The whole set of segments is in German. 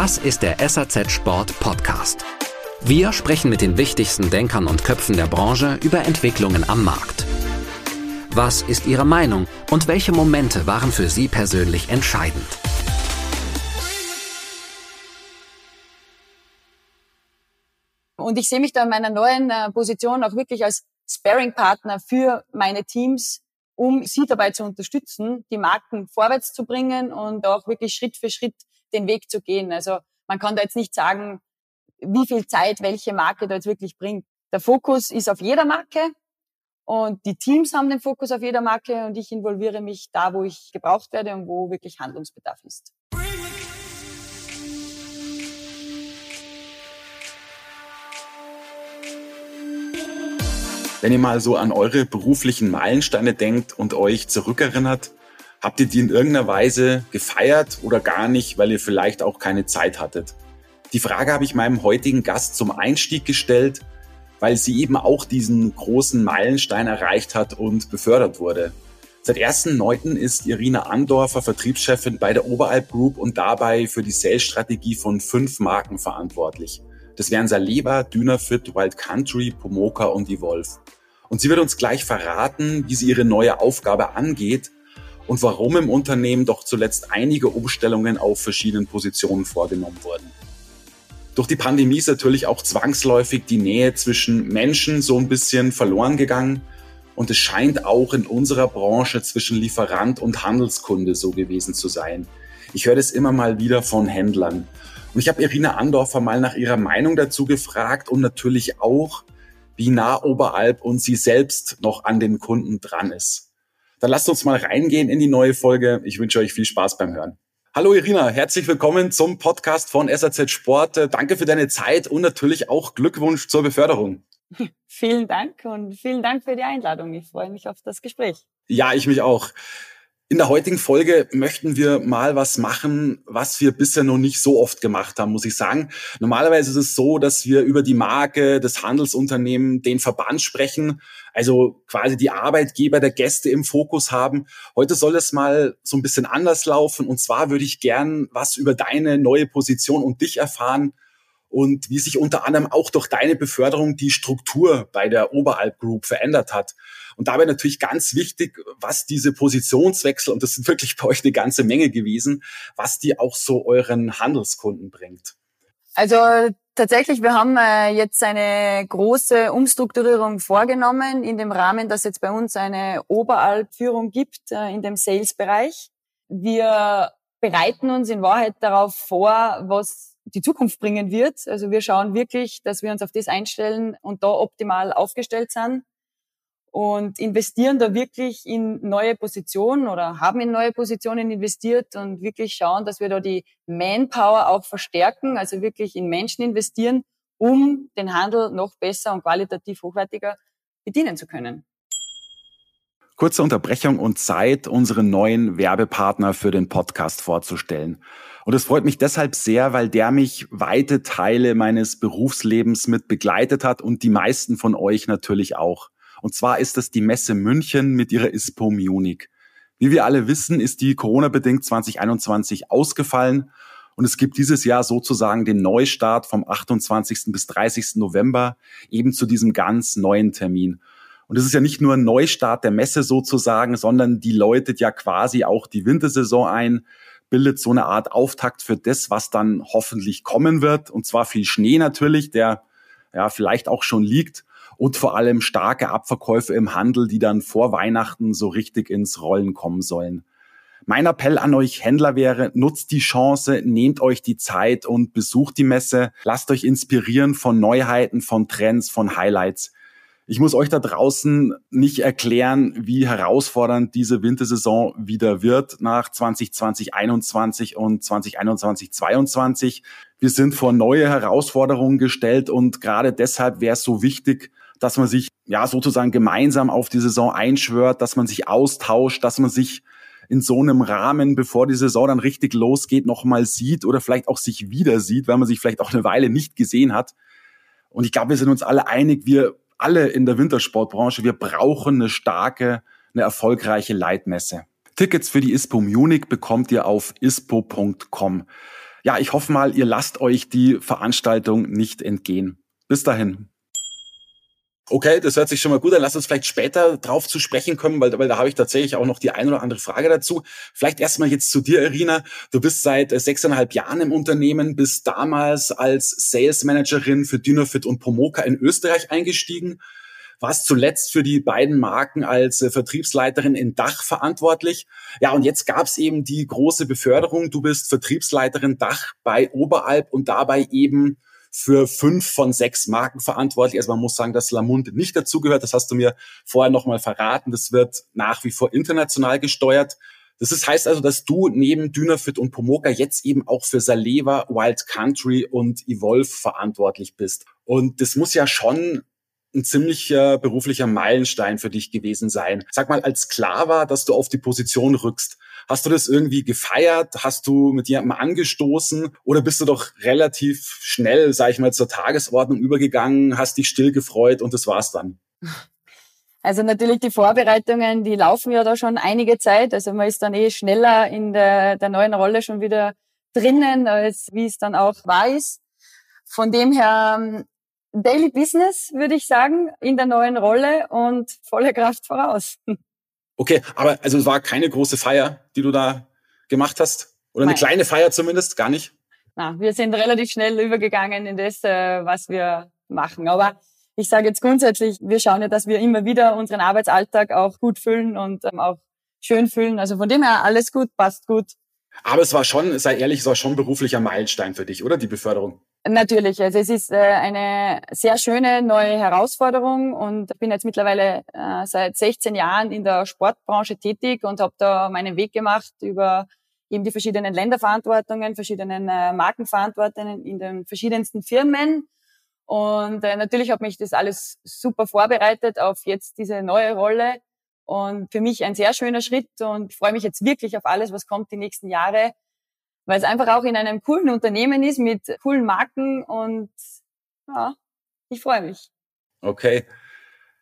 Das ist der SAZ Sport Podcast. Wir sprechen mit den wichtigsten Denkern und Köpfen der Branche über Entwicklungen am Markt. Was ist Ihre Meinung und welche Momente waren für Sie persönlich entscheidend? Und ich sehe mich da in meiner neuen äh, Position auch wirklich als Sparing-Partner für meine Teams, um sie dabei zu unterstützen, die Marken vorwärts zu bringen und auch wirklich Schritt für Schritt den Weg zu gehen. Also man kann da jetzt nicht sagen, wie viel Zeit welche Marke da jetzt wirklich bringt. Der Fokus ist auf jeder Marke und die Teams haben den Fokus auf jeder Marke und ich involviere mich da, wo ich gebraucht werde und wo wirklich Handlungsbedarf ist. Wenn ihr mal so an eure beruflichen Meilensteine denkt und euch zurückerinnert, habt ihr die in irgendeiner Weise gefeiert oder gar nicht, weil ihr vielleicht auch keine Zeit hattet? Die Frage habe ich meinem heutigen Gast zum Einstieg gestellt, weil sie eben auch diesen großen Meilenstein erreicht hat und befördert wurde. Seit 1.9. ist Irina Andorfer Vertriebschefin bei der Oberalp Group und dabei für die Sales-Strategie von fünf Marken verantwortlich. Das wären Saleva, Dynafit, Wild Country, Pomoka und Evolve. Und sie wird uns gleich verraten, wie sie ihre neue Aufgabe angeht und warum im Unternehmen doch zuletzt einige Umstellungen auf verschiedenen Positionen vorgenommen wurden. Durch die Pandemie ist natürlich auch zwangsläufig die Nähe zwischen Menschen so ein bisschen verloren gegangen. Und es scheint auch in unserer Branche zwischen Lieferant und Handelskunde so gewesen zu sein. Ich höre das immer mal wieder von Händlern. Und ich habe Irina Andorfer mal nach ihrer Meinung dazu gefragt und natürlich auch, wie nah Oberalp und sie selbst noch an den Kunden dran ist. Dann lasst uns mal reingehen in die neue Folge. Ich wünsche euch viel Spaß beim Hören. Hallo Irina, herzlich willkommen zum Podcast von SAZ Sport. Danke für deine Zeit und natürlich auch Glückwunsch zur Beförderung. Vielen Dank und vielen Dank für die Einladung. Ich freue mich auf das Gespräch. Ja, ich mich auch. In der heutigen Folge möchten wir mal was machen, was wir bisher noch nicht so oft gemacht haben, muss ich sagen. Normalerweise ist es so, dass wir über die Marke, des Handelsunternehmen, den Verband sprechen, also quasi die Arbeitgeber der Gäste im Fokus haben. Heute soll es mal so ein bisschen anders laufen. Und zwar würde ich gern was über deine neue Position und dich erfahren und wie sich unter anderem auch durch deine Beförderung die Struktur bei der Oberalp Group verändert hat. Und dabei natürlich ganz wichtig, was diese Positionswechsel, und das sind wirklich bei euch eine ganze Menge gewesen, was die auch so euren Handelskunden bringt. Also tatsächlich, wir haben äh, jetzt eine große Umstrukturierung vorgenommen in dem Rahmen, dass jetzt bei uns eine Oberalp-Führung gibt äh, in dem Sales-Bereich. Wir bereiten uns in Wahrheit darauf vor, was die Zukunft bringen wird. Also wir schauen wirklich, dass wir uns auf das einstellen und da optimal aufgestellt sind und investieren da wirklich in neue Positionen oder haben in neue Positionen investiert und wirklich schauen, dass wir da die Manpower auch verstärken, also wirklich in Menschen investieren, um den Handel noch besser und qualitativ hochwertiger bedienen zu können. Kurze Unterbrechung und Zeit, unseren neuen Werbepartner für den Podcast vorzustellen. Und es freut mich deshalb sehr, weil der mich weite Teile meines Berufslebens mit begleitet hat und die meisten von euch natürlich auch. Und zwar ist es die Messe München mit ihrer ISPO Munich. Wie wir alle wissen, ist die Corona-bedingt 2021 ausgefallen und es gibt dieses Jahr sozusagen den Neustart vom 28. bis 30. November eben zu diesem ganz neuen Termin. Und es ist ja nicht nur ein Neustart der Messe sozusagen, sondern die läutet ja quasi auch die Wintersaison ein, bildet so eine Art Auftakt für das, was dann hoffentlich kommen wird. Und zwar viel Schnee natürlich, der ja vielleicht auch schon liegt und vor allem starke Abverkäufe im Handel, die dann vor Weihnachten so richtig ins Rollen kommen sollen. Mein Appell an euch Händler wäre, nutzt die Chance, nehmt euch die Zeit und besucht die Messe. Lasst euch inspirieren von Neuheiten, von Trends, von Highlights. Ich muss euch da draußen nicht erklären, wie herausfordernd diese Wintersaison wieder wird nach 2020, 21 und 2021, 22. Wir sind vor neue Herausforderungen gestellt und gerade deshalb wäre es so wichtig, dass man sich ja sozusagen gemeinsam auf die Saison einschwört, dass man sich austauscht, dass man sich in so einem Rahmen, bevor die Saison dann richtig losgeht, nochmal sieht oder vielleicht auch sich wieder sieht, weil man sich vielleicht auch eine Weile nicht gesehen hat. Und ich glaube, wir sind uns alle einig, wir alle in der Wintersportbranche, wir brauchen eine starke, eine erfolgreiche Leitmesse. Tickets für die ISPO Munich bekommt ihr auf ispo.com. ja, ich hoffe mal, ihr lasst euch die Veranstaltung nicht entgehen. Bis dahin. Okay, das hört sich schon mal gut an. Lass uns vielleicht später drauf zu sprechen kommen, weil, weil da habe ich tatsächlich auch noch die ein oder andere Frage dazu. Vielleicht erstmal jetzt zu dir, Irina. Du bist seit äh, sechseinhalb Jahren im Unternehmen, bist damals als Sales Managerin für Dynafit und Pomoka in Österreich eingestiegen, warst zuletzt für die beiden Marken als äh, Vertriebsleiterin in Dach verantwortlich. Ja, und jetzt gab es eben die große Beförderung. Du bist Vertriebsleiterin Dach bei Oberalp und dabei eben für fünf von sechs Marken verantwortlich. Also man muss sagen, dass Lamund nicht dazugehört. Das hast du mir vorher nochmal verraten. Das wird nach wie vor international gesteuert. Das ist, heißt also, dass du neben Dynafit und Pomoka jetzt eben auch für Saleva, Wild Country und Evolve verantwortlich bist. Und das muss ja schon ein ziemlicher beruflicher Meilenstein für dich gewesen sein. Sag mal, als klar war, dass du auf die Position rückst, Hast du das irgendwie gefeiert? Hast du mit jemandem angestoßen? Oder bist du doch relativ schnell, sag ich mal, zur Tagesordnung übergegangen, hast dich still gefreut und das war's dann? Also natürlich die Vorbereitungen, die laufen ja da schon einige Zeit. Also man ist dann eh schneller in der, der neuen Rolle schon wieder drinnen, als wie es dann auch war. Von dem her Daily Business, würde ich sagen, in der neuen Rolle und volle Kraft voraus. Okay, aber also es war keine große Feier, die du da gemacht hast? Oder eine Nein. kleine Feier zumindest? Gar nicht? Na, wir sind relativ schnell übergegangen in das, äh, was wir machen. Aber ich sage jetzt grundsätzlich, wir schauen ja, dass wir immer wieder unseren Arbeitsalltag auch gut füllen und ähm, auch schön füllen. Also von dem her alles gut, passt gut. Aber es war schon, sei ehrlich, es war schon beruflicher Meilenstein für dich, oder die Beförderung? Natürlich, also es ist äh, eine sehr schöne neue Herausforderung und ich bin jetzt mittlerweile äh, seit 16 Jahren in der Sportbranche tätig und habe da meinen Weg gemacht über eben die verschiedenen Länderverantwortungen, verschiedenen äh, Markenverantwortungen in den verschiedensten Firmen. Und natürlich hat mich das alles super vorbereitet auf jetzt diese neue Rolle. Und für mich ein sehr schöner Schritt und freue mich jetzt wirklich auf alles, was kommt die nächsten Jahre weil es einfach auch in einem coolen Unternehmen ist mit coolen Marken und ja, ich freue mich. Okay.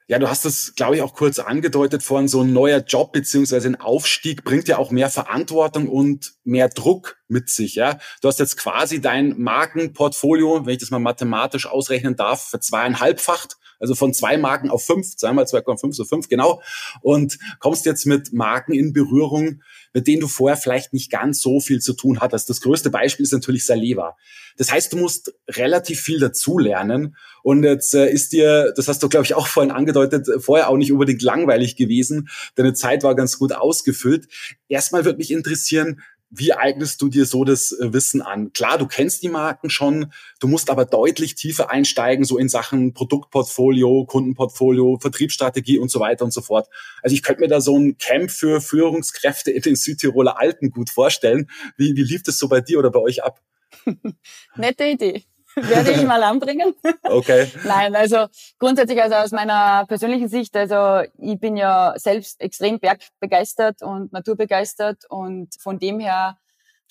Ja, du hast es, glaube ich, auch kurz angedeutet vorhin, so ein neuer Job beziehungsweise ein Aufstieg bringt ja auch mehr Verantwortung und mehr Druck mit sich. Ja, Du hast jetzt quasi dein Markenportfolio, wenn ich das mal mathematisch ausrechnen darf, für zweieinhalbfacht also von zwei Marken auf fünf, zweimal 2,5, so fünf, genau. Und kommst jetzt mit Marken in Berührung, mit denen du vorher vielleicht nicht ganz so viel zu tun hattest. Das größte Beispiel ist natürlich Saleva. Das heißt, du musst relativ viel dazulernen. Und jetzt äh, ist dir, das hast du, glaube ich, auch vorhin angedeutet, vorher auch nicht unbedingt langweilig gewesen. Deine Zeit war ganz gut ausgefüllt. Erstmal würde mich interessieren, wie eignest du dir so das äh, Wissen an? Klar, du kennst die Marken schon, du musst aber deutlich tiefer einsteigen, so in Sachen Produktportfolio, Kundenportfolio, Vertriebsstrategie und so weiter und so fort. Also ich könnte mir da so ein Camp für Führungskräfte in den Südtiroler Alten gut vorstellen. Wie, wie lief das so bei dir oder bei euch ab? Nette Idee. werde ich mal anbringen. Okay. Nein, also grundsätzlich, also aus meiner persönlichen Sicht, also ich bin ja selbst extrem bergbegeistert und naturbegeistert und von dem her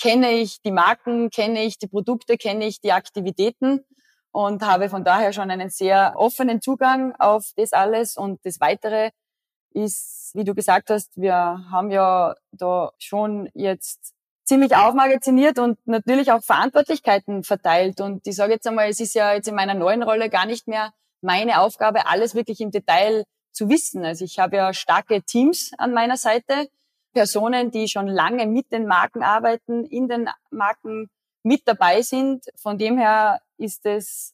kenne ich die Marken, kenne ich die Produkte, kenne ich die Aktivitäten und habe von daher schon einen sehr offenen Zugang auf das alles und das Weitere ist, wie du gesagt hast, wir haben ja da schon jetzt ziemlich aufmagaziniert und natürlich auch Verantwortlichkeiten verteilt. Und ich sage jetzt einmal, es ist ja jetzt in meiner neuen Rolle gar nicht mehr meine Aufgabe, alles wirklich im Detail zu wissen. Also ich habe ja starke Teams an meiner Seite, Personen, die schon lange mit den Marken arbeiten, in den Marken mit dabei sind. Von dem her ist es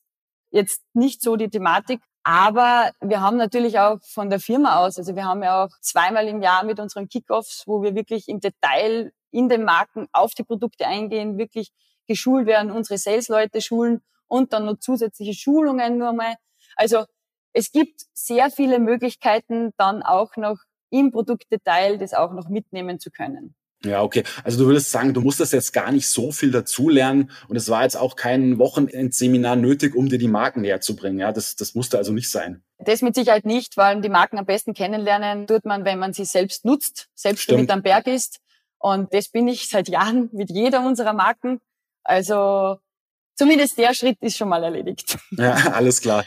jetzt nicht so die Thematik. Aber wir haben natürlich auch von der Firma aus, also wir haben ja auch zweimal im Jahr mit unseren Kickoffs, wo wir wirklich im Detail in den Marken auf die Produkte eingehen, wirklich geschult werden, unsere Sales-Leute schulen und dann noch zusätzliche Schulungen nur mal. Also es gibt sehr viele Möglichkeiten, dann auch noch im Produktdetail das auch noch mitnehmen zu können. Ja, okay. Also du würdest sagen, du musstest jetzt gar nicht so viel dazulernen und es war jetzt auch kein Wochenendseminar nötig, um dir die Marken näher zu bringen. Ja, das, das musste also nicht sein. Das mit Sicherheit nicht, weil die Marken am besten kennenlernen tut man, wenn man sie selbst nutzt, selbst Stimmt. mit am Berg ist. Und das bin ich seit Jahren mit jeder unserer Marken. Also zumindest der Schritt ist schon mal erledigt. Ja, alles klar.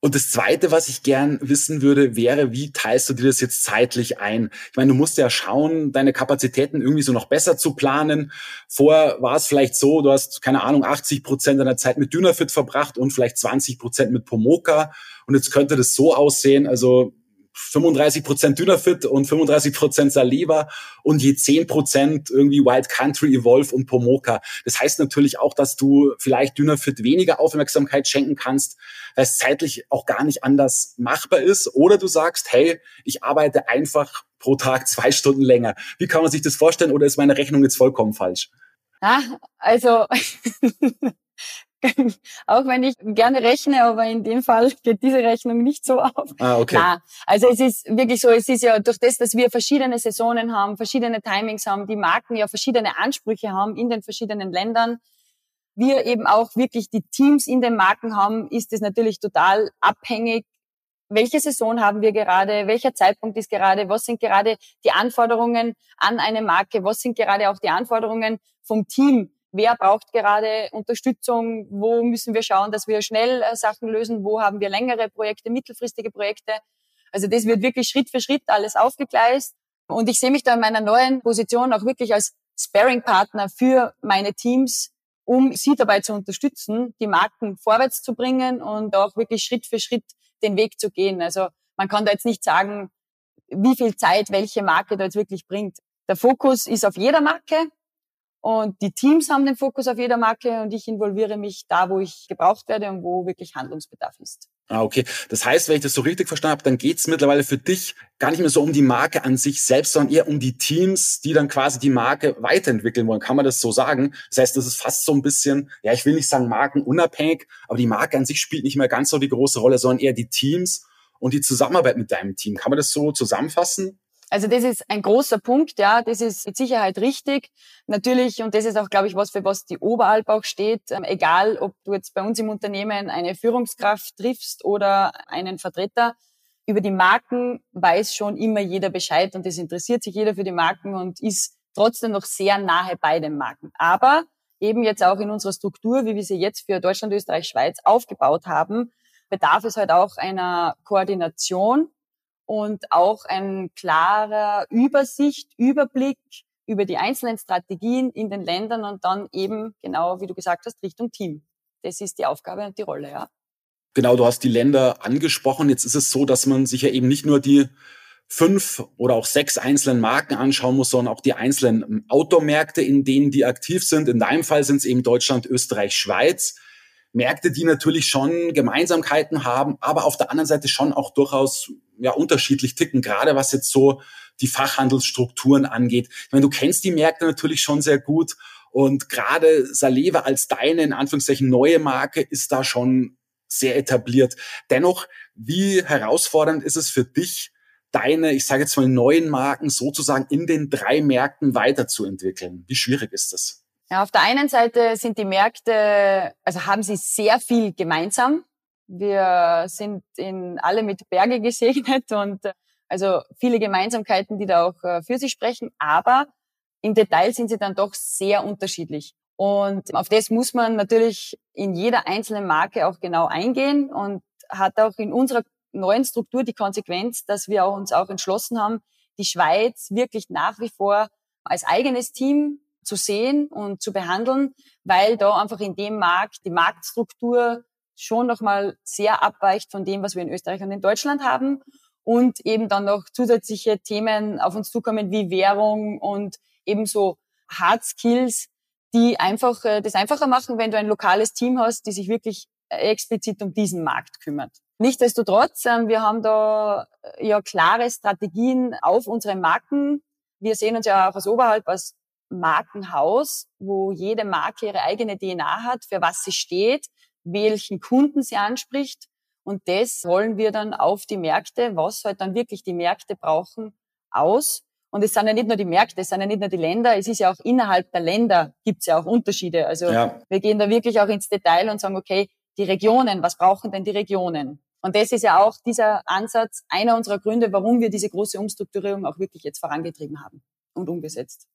Und das Zweite, was ich gern wissen würde, wäre, wie teilst du dir das jetzt zeitlich ein? Ich meine, du musst ja schauen, deine Kapazitäten irgendwie so noch besser zu planen. Vorher war es vielleicht so, du hast, keine Ahnung, 80 Prozent deiner Zeit mit Dynafit verbracht und vielleicht 20 Prozent mit Pomoka. Und jetzt könnte das so aussehen, also 35 Prozent Dynafit und 35 Prozent Saliva und je 10 Prozent irgendwie Wild Country, Evolve und Pomoka. Das heißt natürlich auch, dass du vielleicht Dynafit weniger Aufmerksamkeit schenken kannst, weil es zeitlich auch gar nicht anders machbar ist. Oder du sagst, hey, ich arbeite einfach pro Tag zwei Stunden länger. Wie kann man sich das vorstellen? Oder ist meine Rechnung jetzt vollkommen falsch? Ja, also auch wenn ich gerne rechne, aber in dem Fall geht diese Rechnung nicht so auf. Ah, okay. Klar. Also es ist wirklich so, es ist ja durch das, dass wir verschiedene Saisonen haben, verschiedene Timings haben, die Marken ja verschiedene Ansprüche haben in den verschiedenen Ländern, wir eben auch wirklich die Teams in den Marken haben, ist es natürlich total abhängig, welche Saison haben wir gerade, welcher Zeitpunkt ist gerade, was sind gerade die Anforderungen an eine Marke, was sind gerade auch die Anforderungen vom Team, wer braucht gerade Unterstützung, wo müssen wir schauen, dass wir schnell äh, Sachen lösen, wo haben wir längere Projekte, mittelfristige Projekte. Also das wird wirklich Schritt für Schritt alles aufgegleist. Und ich sehe mich da in meiner neuen Position auch wirklich als Sparing-Partner für meine Teams, um sie dabei zu unterstützen, die Marken vorwärts zu bringen und auch wirklich Schritt für Schritt den Weg zu gehen. Also man kann da jetzt nicht sagen, wie viel Zeit welche Marke da jetzt wirklich bringt. Der Fokus ist auf jeder Marke. Und die Teams haben den Fokus auf jeder Marke und ich involviere mich da, wo ich gebraucht werde und wo wirklich Handlungsbedarf ist. Ah, okay. Das heißt, wenn ich das so richtig verstanden habe, dann geht es mittlerweile für dich gar nicht mehr so um die Marke an sich selbst, sondern eher um die Teams, die dann quasi die Marke weiterentwickeln wollen. Kann man das so sagen? Das heißt, das ist fast so ein bisschen, ja, ich will nicht sagen markenunabhängig, aber die Marke an sich spielt nicht mehr ganz so die große Rolle, sondern eher die Teams und die Zusammenarbeit mit deinem Team. Kann man das so zusammenfassen? Also das ist ein großer Punkt, ja, das ist mit Sicherheit richtig. Natürlich, und das ist auch, glaube ich, was für was die Oberalp auch steht, ähm, egal ob du jetzt bei uns im Unternehmen eine Führungskraft triffst oder einen Vertreter, über die Marken weiß schon immer jeder Bescheid und es interessiert sich jeder für die Marken und ist trotzdem noch sehr nahe bei den Marken. Aber eben jetzt auch in unserer Struktur, wie wir sie jetzt für Deutschland, Österreich, Schweiz aufgebaut haben, bedarf es halt auch einer Koordination und auch ein klarer Übersicht, Überblick über die einzelnen Strategien in den Ländern und dann eben genau, wie du gesagt hast, Richtung Team. Das ist die Aufgabe und die Rolle, ja. Genau, du hast die Länder angesprochen. Jetzt ist es so, dass man sich ja eben nicht nur die fünf oder auch sechs einzelnen Marken anschauen muss, sondern auch die einzelnen Outdoor-Märkte, in denen die aktiv sind. In deinem Fall sind es eben Deutschland, Österreich, Schweiz. Märkte, die natürlich schon Gemeinsamkeiten haben, aber auf der anderen Seite schon auch durchaus ja unterschiedlich ticken, gerade was jetzt so die Fachhandelsstrukturen angeht. Ich meine, du kennst die Märkte natürlich schon sehr gut und gerade Saleva als deine in Anführungszeichen neue Marke ist da schon sehr etabliert. Dennoch, wie herausfordernd ist es für dich, deine, ich sage jetzt mal, neuen Marken sozusagen in den drei Märkten weiterzuentwickeln? Wie schwierig ist das? Ja, auf der einen Seite sind die Märkte, also haben sie sehr viel gemeinsam. Wir sind in alle mit Berge gesegnet und äh, also viele Gemeinsamkeiten, die da auch äh, für sich sprechen, aber im Detail sind sie dann doch sehr unterschiedlich. Und auf das muss man natürlich in jeder einzelnen Marke auch genau eingehen und hat auch in unserer neuen Struktur die Konsequenz, dass wir uns auch entschlossen haben, die Schweiz wirklich nach wie vor als eigenes Team zu sehen und zu behandeln, weil da einfach in dem Markt die Marktstruktur schon nochmal sehr abweicht von dem, was wir in Österreich und in Deutschland haben und eben dann noch zusätzliche Themen auf uns zukommen wie Währung und ebenso Hard Skills, die einfach äh, das einfacher machen, wenn du ein lokales Team hast, die sich wirklich äh, explizit um diesen Markt kümmert. Nichtsdestotrotz, ähm, wir haben da äh, ja klare Strategien auf unsere Marken. Wir sehen uns ja auch als Oberhalb als Markenhaus, wo jede Marke ihre eigene DNA hat, für was sie steht, welchen Kunden sie anspricht. Und das rollen wir dann auf die Märkte, was halt dann wirklich die Märkte brauchen, aus. Und es sind ja nicht nur die Märkte, es sind ja nicht nur die Länder, es ist ja auch innerhalb der Länder gibt's ja auch Unterschiede. Also ja. wir gehen da wirklich auch ins Detail und sagen, okay, die Regionen, was brauchen denn die Regionen? Und das ist ja auch dieser Ansatz einer unserer Gründe, warum wir diese große Umstrukturierung auch wirklich jetzt vorangetrieben haben und umgesetzt.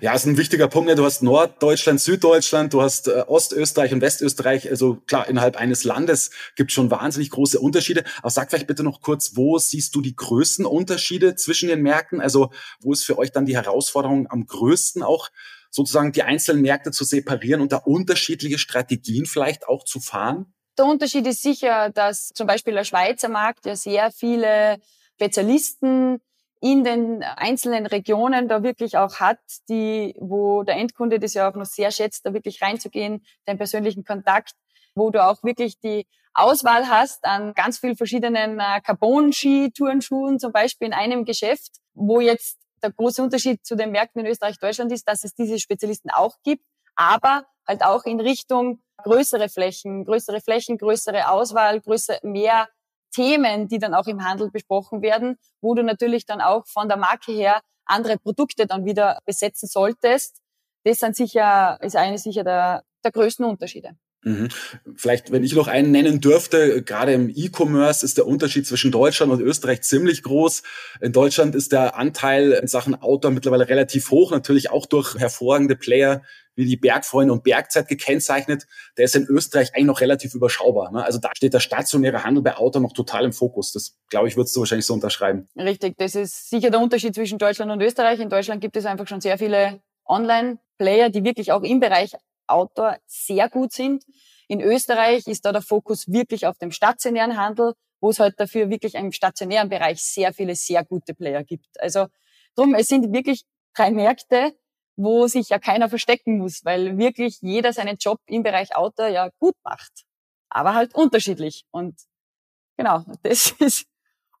Ja, ist ein wichtiger Punkt. Du hast Norddeutschland, Süddeutschland, du hast äh, Ostösterreich und Westösterreich. Also klar, innerhalb eines Landes gibt schon wahnsinnig große Unterschiede. Aber sag vielleicht bitte noch kurz, wo siehst du die größten Unterschiede zwischen den Märkten? Also wo ist für euch dann die Herausforderung am größten auch sozusagen die einzelnen Märkte zu separieren und da unterschiedliche Strategien vielleicht auch zu fahren? Der Unterschied ist sicher, dass zum Beispiel der Schweizer Markt ja sehr viele Spezialisten in den einzelnen Regionen da wirklich auch hat, die, wo der Endkunde das ja auch noch sehr schätzt, da wirklich reinzugehen, den persönlichen Kontakt, wo du auch wirklich die Auswahl hast an ganz vielen verschiedenen äh, Carbon-Ski, Tourenschuhen zum Beispiel in einem Geschäft, wo jetzt der große Unterschied zu den Märkten in Österreich, Deutschland ist, dass es diese Spezialisten auch gibt, aber halt auch in Richtung größere Flächen, größere Flächen, größere Auswahl, größere, mehr Themen, die dann auch im Handel besprochen werden, wo du natürlich dann auch von der Marke her andere Produkte dann wieder besetzen solltest. Das sind sicher, ist eine sicher der, der größten Unterschiede. Mhm. Vielleicht, wenn ich noch einen nennen dürfte, gerade im E-Commerce ist der Unterschied zwischen Deutschland und Österreich ziemlich groß. In Deutschland ist der Anteil in Sachen Outdoor mittlerweile relativ hoch, natürlich auch durch hervorragende Player wie die Bergfreunde und Bergzeit gekennzeichnet. Der ist in Österreich eigentlich noch relativ überschaubar. Ne? Also da steht der stationäre Handel bei Outdoor noch total im Fokus. Das, glaube ich, würdest du wahrscheinlich so unterschreiben. Richtig, das ist sicher der Unterschied zwischen Deutschland und Österreich. In Deutschland gibt es einfach schon sehr viele Online-Player, die wirklich auch im Bereich Outdoor sehr gut sind. In Österreich ist da der Fokus wirklich auf dem stationären Handel, wo es halt dafür wirklich im stationären Bereich sehr viele sehr gute Player gibt. Also drum, es sind wirklich drei Märkte, wo sich ja keiner verstecken muss, weil wirklich jeder seinen Job im Bereich Outdoor ja gut macht, aber halt unterschiedlich. Und genau, das ist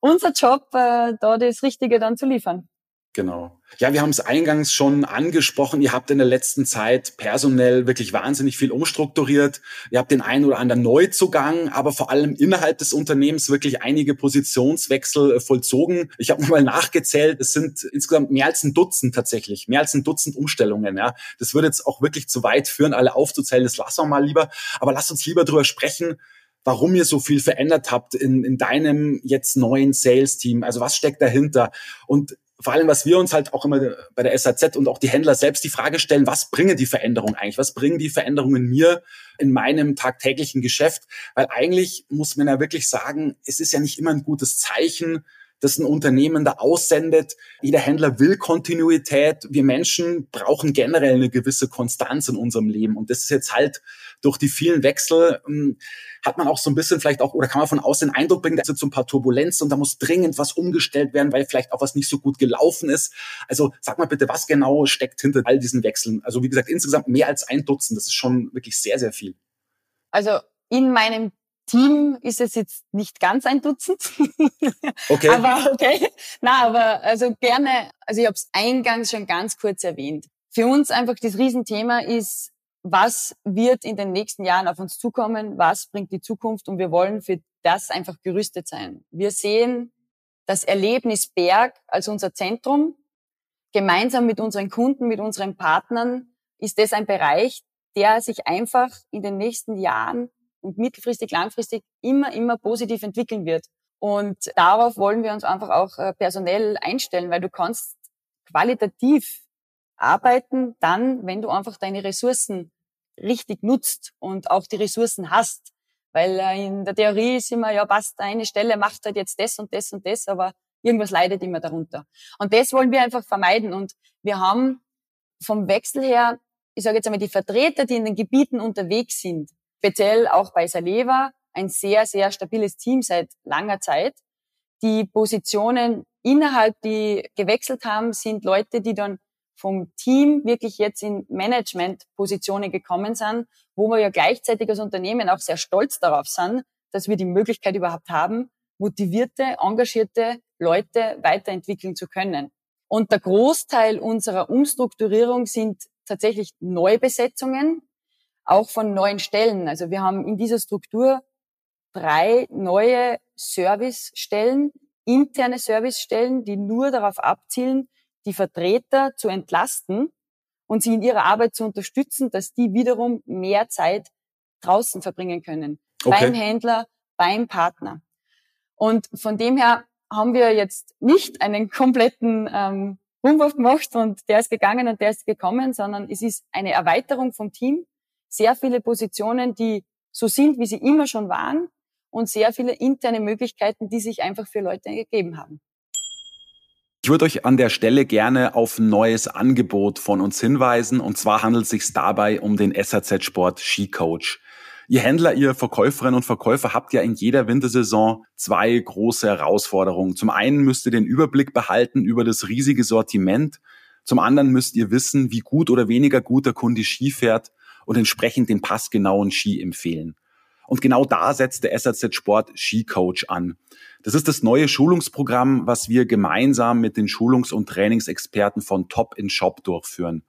unser Job, äh, da das Richtige dann zu liefern. Genau. Ja, wir haben es eingangs schon angesprochen. Ihr habt in der letzten Zeit personell wirklich wahnsinnig viel umstrukturiert. Ihr habt den einen oder anderen Neuzugang, aber vor allem innerhalb des Unternehmens wirklich einige Positionswechsel äh, vollzogen. Ich habe nochmal nachgezählt. Es sind insgesamt mehr als ein Dutzend tatsächlich, mehr als ein Dutzend Umstellungen. Ja, das würde jetzt auch wirklich zu weit führen, alle aufzuzählen. Das lassen wir mal lieber. Aber lasst uns lieber drüber sprechen, warum ihr so viel verändert habt in, in deinem jetzt neuen Sales-Team. Also was steckt dahinter? Und vor allem, was wir uns halt auch immer bei der SAZ und auch die Händler selbst die Frage stellen, was bringen die Veränderungen eigentlich? Was bringen die Veränderungen mir in meinem tagtäglichen Geschäft? Weil eigentlich muss man ja wirklich sagen, es ist ja nicht immer ein gutes Zeichen, das ein Unternehmen da aussendet. Jeder Händler will Kontinuität. Wir Menschen brauchen generell eine gewisse Konstanz in unserem Leben. Und das ist jetzt halt durch die vielen Wechsel, hm, hat man auch so ein bisschen vielleicht auch, oder kann man von außen den Eindruck bringen, da sind so ein paar Turbulenzen und da muss dringend was umgestellt werden, weil vielleicht auch was nicht so gut gelaufen ist. Also sag mal bitte, was genau steckt hinter all diesen Wechseln? Also wie gesagt, insgesamt mehr als ein Dutzend. Das ist schon wirklich sehr, sehr viel. Also in meinem Team ist es jetzt nicht ganz ein Dutzend. Okay. aber okay. Na, aber also gerne, also ich habe es eingangs schon ganz kurz erwähnt. Für uns einfach das Riesenthema ist, was wird in den nächsten Jahren auf uns zukommen, was bringt die Zukunft und wir wollen für das einfach gerüstet sein. Wir sehen das Erlebnis Berg als unser Zentrum. Gemeinsam mit unseren Kunden, mit unseren Partnern ist das ein Bereich, der sich einfach in den nächsten Jahren und mittelfristig, langfristig immer, immer positiv entwickeln wird. Und darauf wollen wir uns einfach auch äh, personell einstellen, weil du kannst qualitativ arbeiten dann, wenn du einfach deine Ressourcen richtig nutzt und auch die Ressourcen hast. Weil äh, in der Theorie ist immer, ja, passt, eine Stelle macht halt jetzt das und das und das, aber irgendwas leidet immer darunter. Und das wollen wir einfach vermeiden. Und wir haben vom Wechsel her, ich sage jetzt einmal, die Vertreter, die in den Gebieten unterwegs sind, speziell auch bei Saleva, ein sehr, sehr stabiles Team seit langer Zeit. Die Positionen innerhalb, die gewechselt haben, sind Leute, die dann vom Team wirklich jetzt in Management-Positionen gekommen sind, wo wir ja gleichzeitig als Unternehmen auch sehr stolz darauf sind, dass wir die Möglichkeit überhaupt haben, motivierte, engagierte Leute weiterentwickeln zu können. Und der Großteil unserer Umstrukturierung sind tatsächlich Neubesetzungen, auch von neuen Stellen. Also wir haben in dieser Struktur drei neue Servicestellen, interne Servicestellen, die nur darauf abzielen, die Vertreter zu entlasten und sie in ihrer Arbeit zu unterstützen, dass die wiederum mehr Zeit draußen verbringen können. Okay. Beim Händler, beim Partner. Und von dem her haben wir jetzt nicht einen kompletten ähm, Wurmwurf gemacht und der ist gegangen und der ist gekommen, sondern es ist eine Erweiterung vom Team. Sehr viele Positionen, die so sind, wie sie immer schon waren und sehr viele interne Möglichkeiten, die sich einfach für Leute gegeben haben. Ich würde euch an der Stelle gerne auf ein neues Angebot von uns hinweisen. Und zwar handelt es sich dabei um den SAZ Sport Ski Coach. Ihr Händler, ihr Verkäuferinnen und Verkäufer habt ja in jeder Wintersaison zwei große Herausforderungen. Zum einen müsst ihr den Überblick behalten über das riesige Sortiment. Zum anderen müsst ihr wissen, wie gut oder weniger gut der Kunde Ski fährt und entsprechend den passgenauen Ski empfehlen. Und genau da setzt der SAZ Sport Ski Coach an. Das ist das neue Schulungsprogramm, was wir gemeinsam mit den Schulungs- und Trainingsexperten von Top in Shop durchführen.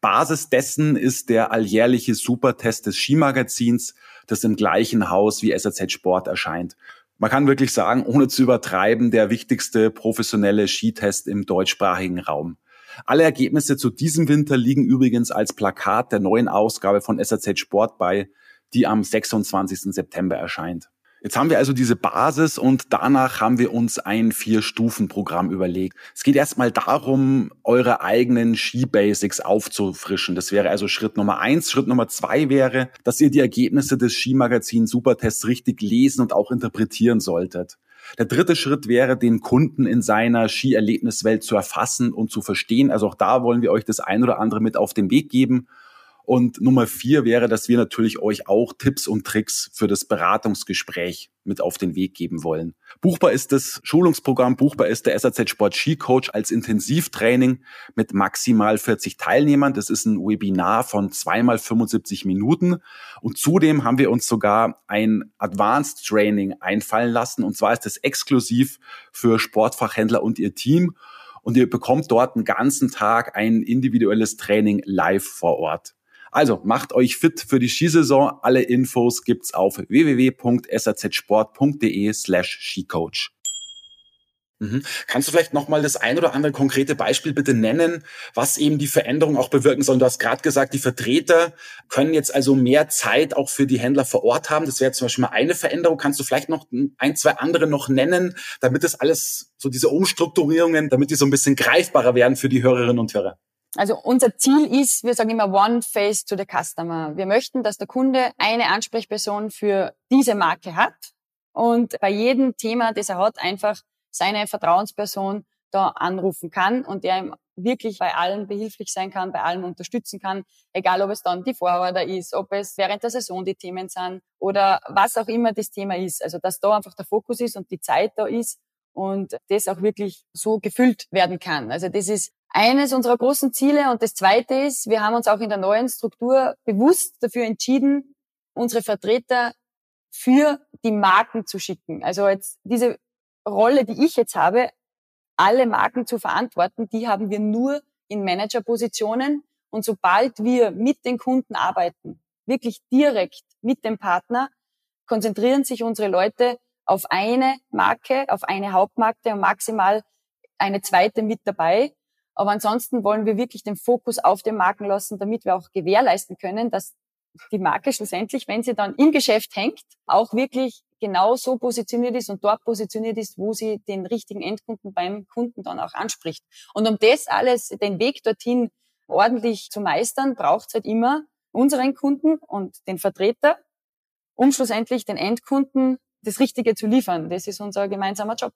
Basis dessen ist der alljährliche Supertest des Skimagazins, das im gleichen Haus wie SAZ Sport erscheint. Man kann wirklich sagen, ohne zu übertreiben, der wichtigste professionelle Skitest im deutschsprachigen Raum. Alle Ergebnisse zu diesem Winter liegen übrigens als Plakat der neuen Ausgabe von SAZ Sport bei, die am 26. September erscheint. Jetzt haben wir also diese Basis und danach haben wir uns ein Vier-Stufen-Programm überlegt. Es geht erstmal darum, eure eigenen Ski-Basics aufzufrischen. Das wäre also Schritt Nummer eins. Schritt Nummer zwei wäre, dass ihr die Ergebnisse des Skimagazins Supertests richtig lesen und auch interpretieren solltet. Der dritte Schritt wäre, den Kunden in seiner Skierlebniswelt zu erfassen und zu verstehen. Also auch da wollen wir euch das ein oder andere mit auf den Weg geben. Und Nummer vier wäre, dass wir natürlich euch auch Tipps und Tricks für das Beratungsgespräch mit auf den Weg geben wollen. Buchbar ist das Schulungsprogramm, buchbar ist der SAZ Sport Ski Coach als Intensivtraining mit maximal 40 Teilnehmern. Das ist ein Webinar von zweimal 75 Minuten. Und zudem haben wir uns sogar ein Advanced Training einfallen lassen. Und zwar ist das exklusiv für Sportfachhändler und ihr Team. Und ihr bekommt dort einen ganzen Tag ein individuelles Training live vor Ort. Also macht euch fit für die Skisaison. Alle Infos gibt's auf www.sazsport.de slash Skicoach. Mhm. Kannst du vielleicht nochmal das ein oder andere konkrete Beispiel bitte nennen, was eben die Veränderung auch bewirken soll? Du hast gerade gesagt, die Vertreter können jetzt also mehr Zeit auch für die Händler vor Ort haben. Das wäre zum Beispiel mal eine Veränderung. Kannst du vielleicht noch ein, zwei andere noch nennen, damit das alles, so diese Umstrukturierungen, damit die so ein bisschen greifbarer werden für die Hörerinnen und Hörer? Also unser Ziel ist, wir sagen immer One Face to the Customer. Wir möchten, dass der Kunde eine Ansprechperson für diese Marke hat und bei jedem Thema, das er hat, einfach seine Vertrauensperson da anrufen kann und der ihm wirklich bei allem behilflich sein kann, bei allem unterstützen kann, egal ob es dann die Vororder ist, ob es während der Saison die Themen sind oder was auch immer das Thema ist. Also dass da einfach der Fokus ist und die Zeit da ist und das auch wirklich so gefüllt werden kann. Also das ist eines unserer großen Ziele. Und das Zweite ist, wir haben uns auch in der neuen Struktur bewusst dafür entschieden, unsere Vertreter für die Marken zu schicken. Also jetzt diese Rolle, die ich jetzt habe, alle Marken zu verantworten, die haben wir nur in Managerpositionen. Und sobald wir mit den Kunden arbeiten, wirklich direkt mit dem Partner, konzentrieren sich unsere Leute auf eine Marke, auf eine Hauptmarke und maximal eine zweite mit dabei. Aber ansonsten wollen wir wirklich den Fokus auf den Marken lassen, damit wir auch gewährleisten können, dass die Marke schlussendlich, wenn sie dann im Geschäft hängt, auch wirklich genau so positioniert ist und dort positioniert ist, wo sie den richtigen Endkunden beim Kunden dann auch anspricht. Und um das alles, den Weg dorthin ordentlich zu meistern, braucht es halt immer unseren Kunden und den Vertreter, um schlussendlich den Endkunden das Richtige zu liefern. Das ist unser gemeinsamer Job.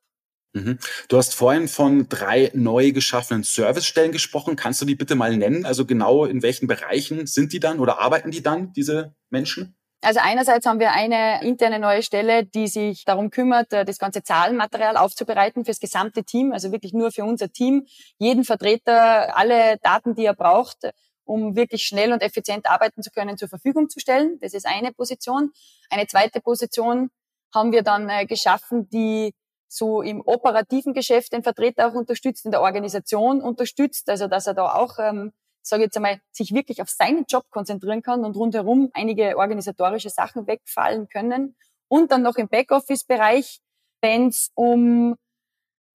Mhm. Du hast vorhin von drei neu geschaffenen Servicestellen gesprochen. Kannst du die bitte mal nennen? Also genau in welchen Bereichen sind die dann oder arbeiten die dann, diese Menschen? Also einerseits haben wir eine interne neue Stelle, die sich darum kümmert, äh, das ganze Zahlenmaterial aufzubereiten fürs gesamte Team, also wirklich nur für unser Team. Jeden Vertreter alle Daten, die er braucht, um wirklich schnell und effizient arbeiten zu können, zur Verfügung zu stellen. Das ist eine Position. Eine zweite Position haben wir dann äh, geschaffen, die so im operativen Geschäft den Vertreter auch unterstützt, in der Organisation unterstützt, also dass er da auch, ähm, sage jetzt einmal, sich wirklich auf seinen Job konzentrieren kann und rundherum einige organisatorische Sachen wegfallen können. Und dann noch im Backoffice-Bereich, wenn es um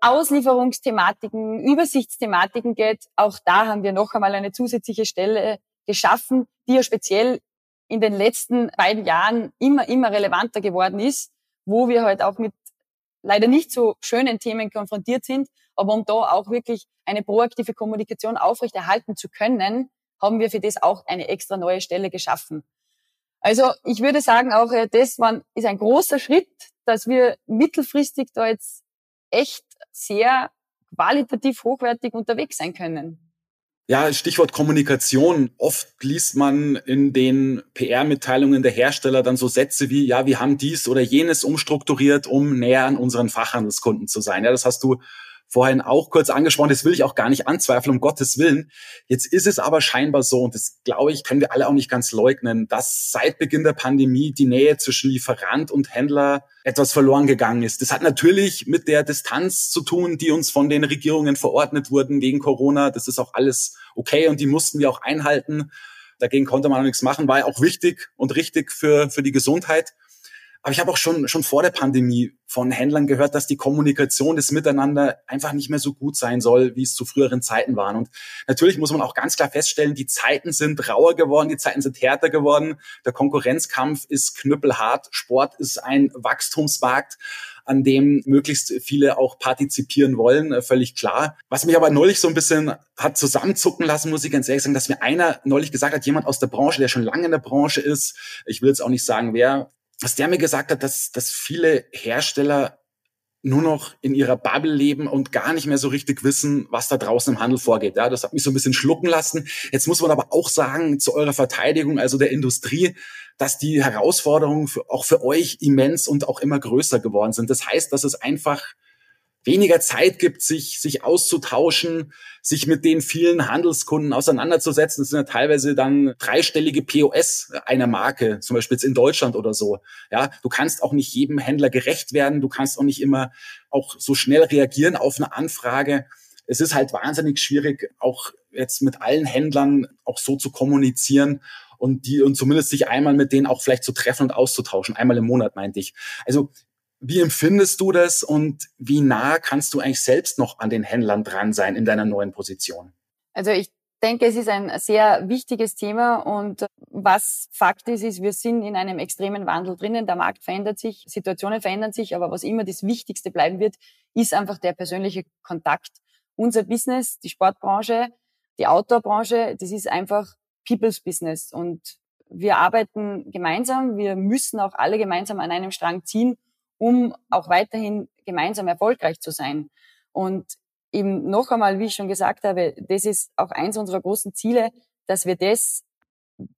Auslieferungsthematiken, Übersichtsthematiken geht, auch da haben wir noch einmal eine zusätzliche Stelle geschaffen, die ja speziell in den letzten beiden Jahren immer, immer relevanter geworden ist, wo wir halt auch mit leider nicht so schönen Themen konfrontiert sind. Aber um da auch wirklich eine proaktive Kommunikation aufrechterhalten zu können, haben wir für das auch eine extra neue Stelle geschaffen. Also ich würde sagen, auch äh, das ist ein großer Schritt, dass wir mittelfristig da jetzt echt sehr qualitativ hochwertig unterwegs sein können. Ja, Stichwort Kommunikation. Oft liest man in den PR-Mitteilungen der Hersteller dann so Sätze wie, ja, wir haben dies oder jenes umstrukturiert, um näher an unseren Fachhandelskunden zu sein. Ja, das hast du vorhin auch kurz angesprochen, das will ich auch gar nicht anzweifeln, um Gottes Willen. Jetzt ist es aber scheinbar so, und das glaube ich, können wir alle auch nicht ganz leugnen, dass seit Beginn der Pandemie die Nähe zwischen Lieferant und Händler etwas verloren gegangen ist. Das hat natürlich mit der Distanz zu tun, die uns von den Regierungen verordnet wurden wegen Corona. Das ist auch alles okay und die mussten wir auch einhalten. Dagegen konnte man auch nichts machen, war ja auch wichtig und richtig für, für die Gesundheit. Aber ich habe auch schon, schon vor der Pandemie von Händlern gehört, dass die Kommunikation, das Miteinander einfach nicht mehr so gut sein soll, wie es zu früheren Zeiten waren. Und natürlich muss man auch ganz klar feststellen, die Zeiten sind rauer geworden, die Zeiten sind härter geworden. Der Konkurrenzkampf ist knüppelhart. Sport ist ein Wachstumsmarkt an dem möglichst viele auch partizipieren wollen, äh, völlig klar. Was mich aber neulich so ein bisschen hat zusammenzucken lassen, muss ich ganz ehrlich sagen, dass mir einer neulich gesagt hat, jemand aus der Branche, der schon lange in der Branche ist, ich will jetzt auch nicht sagen, wer, was der mir gesagt hat, dass, dass viele Hersteller nur noch in ihrer Bubble leben und gar nicht mehr so richtig wissen, was da draußen im Handel vorgeht. Ja, das hat mich so ein bisschen schlucken lassen. Jetzt muss man aber auch sagen, zu eurer Verteidigung, also der Industrie, dass die Herausforderungen für, auch für euch immens und auch immer größer geworden sind. Das heißt, dass es einfach weniger Zeit gibt, sich, sich auszutauschen, sich mit den vielen Handelskunden auseinanderzusetzen. Das sind ja teilweise dann dreistellige POS einer Marke, zum Beispiel jetzt in Deutschland oder so. Ja, du kannst auch nicht jedem Händler gerecht werden. Du kannst auch nicht immer auch so schnell reagieren auf eine Anfrage. Es ist halt wahnsinnig schwierig, auch jetzt mit allen Händlern auch so zu kommunizieren und die und zumindest sich einmal mit denen auch vielleicht zu treffen und auszutauschen. Einmal im Monat, meinte ich. Also wie empfindest du das und wie nah kannst du eigentlich selbst noch an den Händlern dran sein in deiner neuen Position? Also ich denke, es ist ein sehr wichtiges Thema und was Fakt ist, ist, wir sind in einem extremen Wandel drinnen. Der Markt verändert sich, Situationen verändern sich, aber was immer das Wichtigste bleiben wird, ist einfach der persönliche Kontakt. Unser Business, die Sportbranche, die Outdoorbranche, das ist einfach People's Business und wir arbeiten gemeinsam, wir müssen auch alle gemeinsam an einem Strang ziehen, um auch weiterhin gemeinsam erfolgreich zu sein. Und eben noch einmal, wie ich schon gesagt habe, das ist auch eins unserer großen Ziele, dass wir das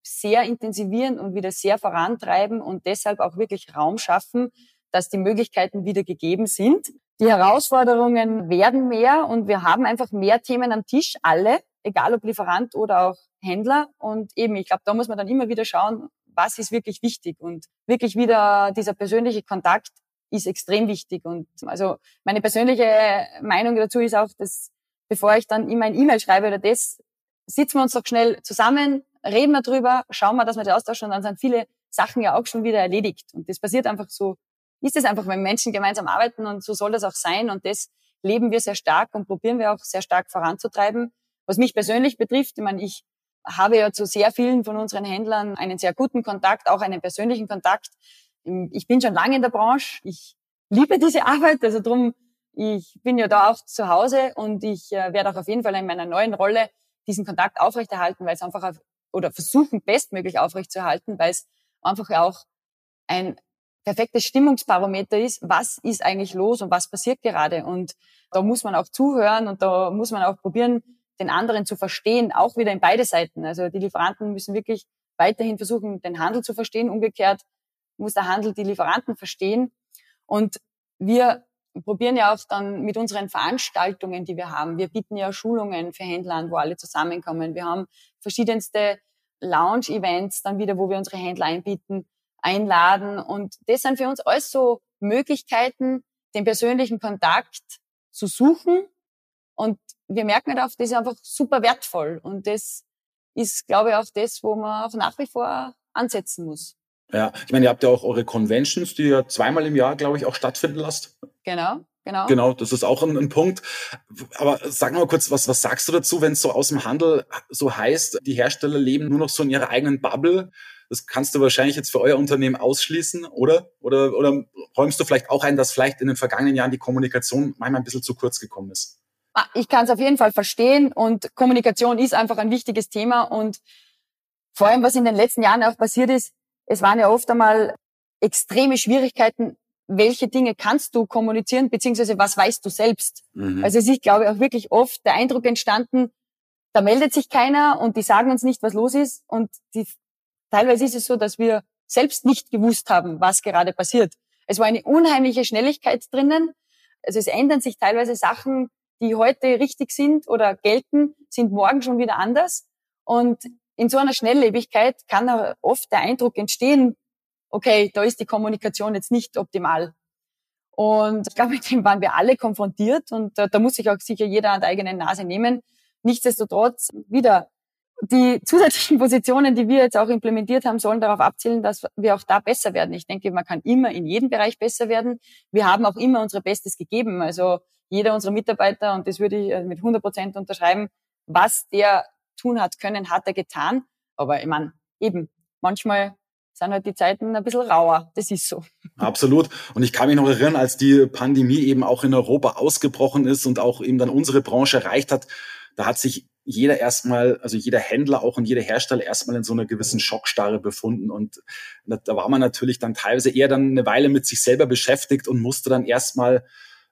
sehr intensivieren und wieder sehr vorantreiben und deshalb auch wirklich Raum schaffen, dass die Möglichkeiten wieder gegeben sind. Die Herausforderungen werden mehr und wir haben einfach mehr Themen am Tisch, alle, egal ob Lieferant oder auch Händler. Und eben, ich glaube, da muss man dann immer wieder schauen, was ist wirklich wichtig und wirklich wieder dieser persönliche Kontakt ist extrem wichtig. Und also meine persönliche Meinung dazu ist auch, dass bevor ich dann immer ein E-Mail schreibe oder das, sitzen wir uns doch schnell zusammen, reden wir drüber, schauen wir, dass wir das austauschen und dann sind viele Sachen ja auch schon wieder erledigt. Und das passiert einfach so, ist es einfach, wenn Menschen gemeinsam arbeiten und so soll das auch sein. Und das leben wir sehr stark und probieren wir auch sehr stark voranzutreiben. Was mich persönlich betrifft, ich meine, ich habe ja zu sehr vielen von unseren Händlern einen sehr guten Kontakt, auch einen persönlichen Kontakt ich bin schon lange in der Branche. Ich liebe diese Arbeit, also drum, ich bin ja da auch zu Hause und ich äh, werde auch auf jeden Fall in meiner neuen Rolle diesen Kontakt aufrechterhalten, weil es einfach auf, oder versuchen bestmöglich aufrechtzuerhalten, weil es einfach auch ein perfektes Stimmungsbarometer ist, was ist eigentlich los und was passiert gerade. Und da muss man auch zuhören und da muss man auch probieren, den anderen zu verstehen, auch wieder in beide Seiten. Also die Lieferanten müssen wirklich weiterhin versuchen, den Handel zu verstehen. Umgekehrt muss der Handel die Lieferanten verstehen. Und wir probieren ja auch dann mit unseren Veranstaltungen, die wir haben. Wir bieten ja Schulungen für Händler an, wo alle zusammenkommen. Wir haben verschiedenste Lounge-Events dann wieder, wo wir unsere Händler einbieten, einladen. Und das sind für uns alles so Möglichkeiten, den persönlichen Kontakt zu suchen. Und wir merken halt auch, das ist einfach super wertvoll. Und das ist, glaube ich, auch das, wo man auch nach wie vor ansetzen muss. Ja, ich meine, ihr habt ja auch eure Conventions, die ihr zweimal im Jahr, glaube ich, auch stattfinden lasst. Genau, genau. Genau, das ist auch ein, ein Punkt. Aber sag mal kurz, was, was sagst du dazu, wenn es so aus dem Handel so heißt, die Hersteller leben nur noch so in ihrer eigenen Bubble? Das kannst du wahrscheinlich jetzt für euer Unternehmen ausschließen, oder? Oder, oder räumst du vielleicht auch ein, dass vielleicht in den vergangenen Jahren die Kommunikation manchmal ein bisschen zu kurz gekommen ist? Ah, ich kann es auf jeden Fall verstehen und Kommunikation ist einfach ein wichtiges Thema und vor allem, was in den letzten Jahren auch passiert ist, es waren ja oft einmal extreme Schwierigkeiten, welche Dinge kannst du kommunizieren, beziehungsweise was weißt du selbst. Mhm. Also es ist, glaube ich, auch wirklich oft der Eindruck entstanden, da meldet sich keiner und die sagen uns nicht, was los ist. Und die, teilweise ist es so, dass wir selbst nicht gewusst haben, was gerade passiert. Es war eine unheimliche Schnelligkeit drinnen. Also es ändern sich teilweise Sachen, die heute richtig sind oder gelten, sind morgen schon wieder anders. Und in so einer Schnelllebigkeit kann oft der Eindruck entstehen, okay, da ist die Kommunikation jetzt nicht optimal. Und ich glaube, mit dem waren wir alle konfrontiert und da, da muss sich auch sicher jeder an der eigenen Nase nehmen. Nichtsdestotrotz wieder die zusätzlichen Positionen, die wir jetzt auch implementiert haben, sollen darauf abzielen, dass wir auch da besser werden. Ich denke, man kann immer in jedem Bereich besser werden. Wir haben auch immer unser Bestes gegeben. Also jeder unserer Mitarbeiter, und das würde ich äh, mit 100 Prozent unterschreiben, was der tun hat können, hat er getan. Aber ich meine, eben, manchmal sind halt die Zeiten ein bisschen rauer. Das ist so. Absolut. Und ich kann mich noch erinnern, als die Pandemie eben auch in Europa ausgebrochen ist und auch eben dann unsere Branche erreicht hat, da hat sich jeder erstmal, also jeder Händler auch und jeder Hersteller erstmal in so einer gewissen Schockstarre befunden. Und da war man natürlich dann teilweise eher dann eine Weile mit sich selber beschäftigt und musste dann erstmal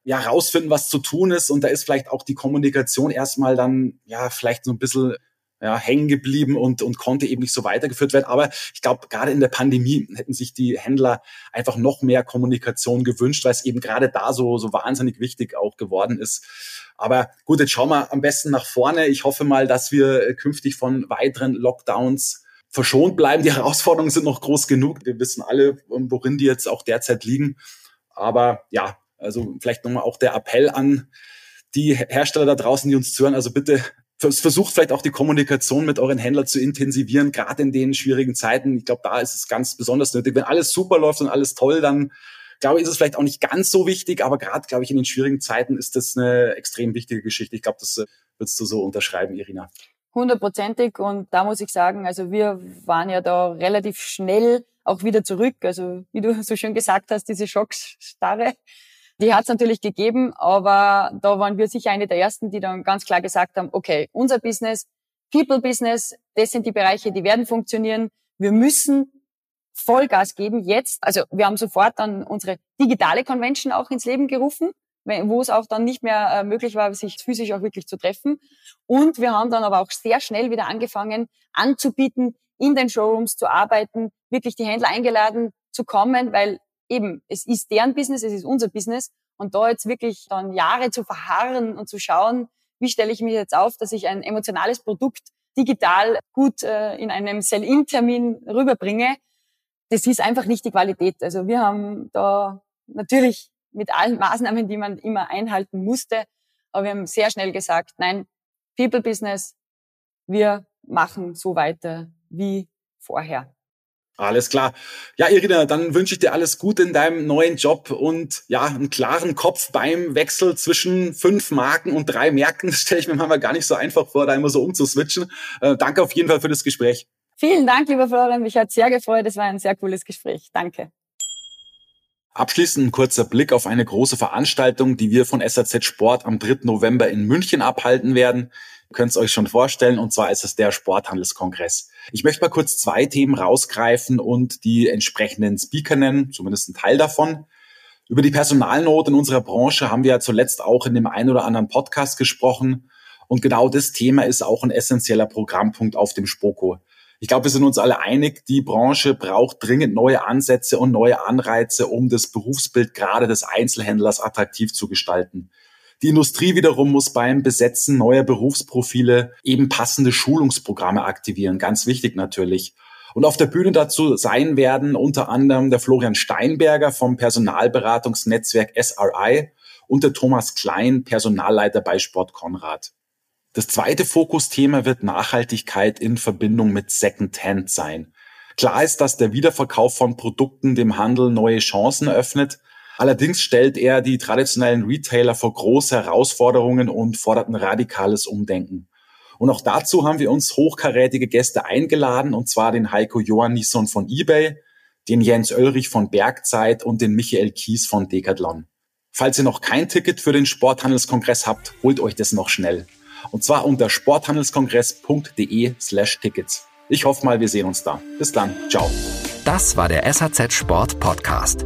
ja rausfinden, was zu tun ist. Und da ist vielleicht auch die Kommunikation erstmal dann ja vielleicht so ein bisschen ja, hängen geblieben und, und konnte eben nicht so weitergeführt werden. Aber ich glaube, gerade in der Pandemie hätten sich die Händler einfach noch mehr Kommunikation gewünscht, weil es eben gerade da so, so wahnsinnig wichtig auch geworden ist. Aber gut, jetzt schauen wir am besten nach vorne. Ich hoffe mal, dass wir künftig von weiteren Lockdowns verschont bleiben. Die Herausforderungen sind noch groß genug. Wir wissen alle, worin die jetzt auch derzeit liegen. Aber ja, also vielleicht nochmal auch der Appell an die Hersteller da draußen, die uns zuhören. Also bitte versucht vielleicht auch die Kommunikation mit euren Händlern zu intensivieren, gerade in den schwierigen Zeiten. Ich glaube, da ist es ganz besonders nötig. Wenn alles super läuft und alles toll, dann glaube ich, ist es vielleicht auch nicht ganz so wichtig, aber gerade, glaube ich, in den schwierigen Zeiten ist das eine extrem wichtige Geschichte. Ich glaube, das äh, würdest du so unterschreiben, Irina. Hundertprozentig. Und da muss ich sagen, also wir waren ja da relativ schnell auch wieder zurück. Also wie du so schön gesagt hast, diese Schockstarre die hat es natürlich gegeben, aber da waren wir sicher eine der ersten, die dann ganz klar gesagt haben, okay, unser Business, People Business, das sind die Bereiche, die werden funktionieren. Wir müssen Vollgas geben jetzt. Also wir haben sofort dann unsere digitale Convention auch ins Leben gerufen, wo es auch dann nicht mehr äh, möglich war, sich physisch auch wirklich zu treffen. Und wir haben dann aber auch sehr schnell wieder angefangen anzubieten, in den Showrooms zu arbeiten, wirklich die Händler eingeladen zu kommen, weil eben, es ist deren Business, es ist unser Business. Und da jetzt wirklich dann Jahre zu verharren und zu schauen, wie stelle ich mich jetzt auf, dass ich ein emotionales Produkt digital gut äh, in einem Sell-In-Termin rüberbringe, das ist einfach nicht die Qualität. Also wir haben da natürlich mit allen Maßnahmen, die man immer einhalten musste, aber wir haben sehr schnell gesagt, nein, People Business, wir machen so weiter wie vorher. Alles klar. Ja, Irina, dann wünsche ich dir alles Gute in deinem neuen Job und ja, einen klaren Kopf beim Wechsel zwischen fünf Marken und drei Märkten. Das stelle ich mir manchmal gar nicht so einfach vor, da immer so umzuswitchen. Äh, danke auf jeden Fall für das Gespräch. Vielen Dank, lieber Florian. Mich hat sehr gefreut. Es war ein sehr cooles Gespräch. Danke. Abschließend ein kurzer Blick auf eine große Veranstaltung, die wir von SAZ Sport am 3. November in München abhalten werden könnt es euch schon vorstellen, und zwar ist es der Sporthandelskongress. Ich möchte mal kurz zwei Themen rausgreifen und die entsprechenden Speaker nennen, zumindest ein Teil davon. Über die Personalnot in unserer Branche haben wir ja zuletzt auch in dem einen oder anderen Podcast gesprochen. Und genau das Thema ist auch ein essentieller Programmpunkt auf dem Spoko. Ich glaube, wir sind uns alle einig, die Branche braucht dringend neue Ansätze und neue Anreize, um das Berufsbild gerade des Einzelhändlers attraktiv zu gestalten. Die Industrie wiederum muss beim Besetzen neuer Berufsprofile eben passende Schulungsprogramme aktivieren. Ganz wichtig natürlich. Und auf der Bühne dazu sein werden unter anderem der Florian Steinberger vom Personalberatungsnetzwerk SRI und der Thomas Klein, Personalleiter bei Sport Konrad. Das zweite Fokusthema wird Nachhaltigkeit in Verbindung mit Secondhand sein. Klar ist, dass der Wiederverkauf von Produkten dem Handel neue Chancen eröffnet, Allerdings stellt er die traditionellen Retailer vor große Herausforderungen und fordert ein radikales Umdenken. Und auch dazu haben wir uns hochkarätige Gäste eingeladen, und zwar den Heiko Johannisson von eBay, den Jens Oelrich von Bergzeit und den Michael Kies von Decathlon. Falls ihr noch kein Ticket für den Sporthandelskongress habt, holt euch das noch schnell. Und zwar unter sporthandelskongress.de slash Tickets. Ich hoffe mal, wir sehen uns da. Bis dann. Ciao. Das war der SAZ Sport Podcast.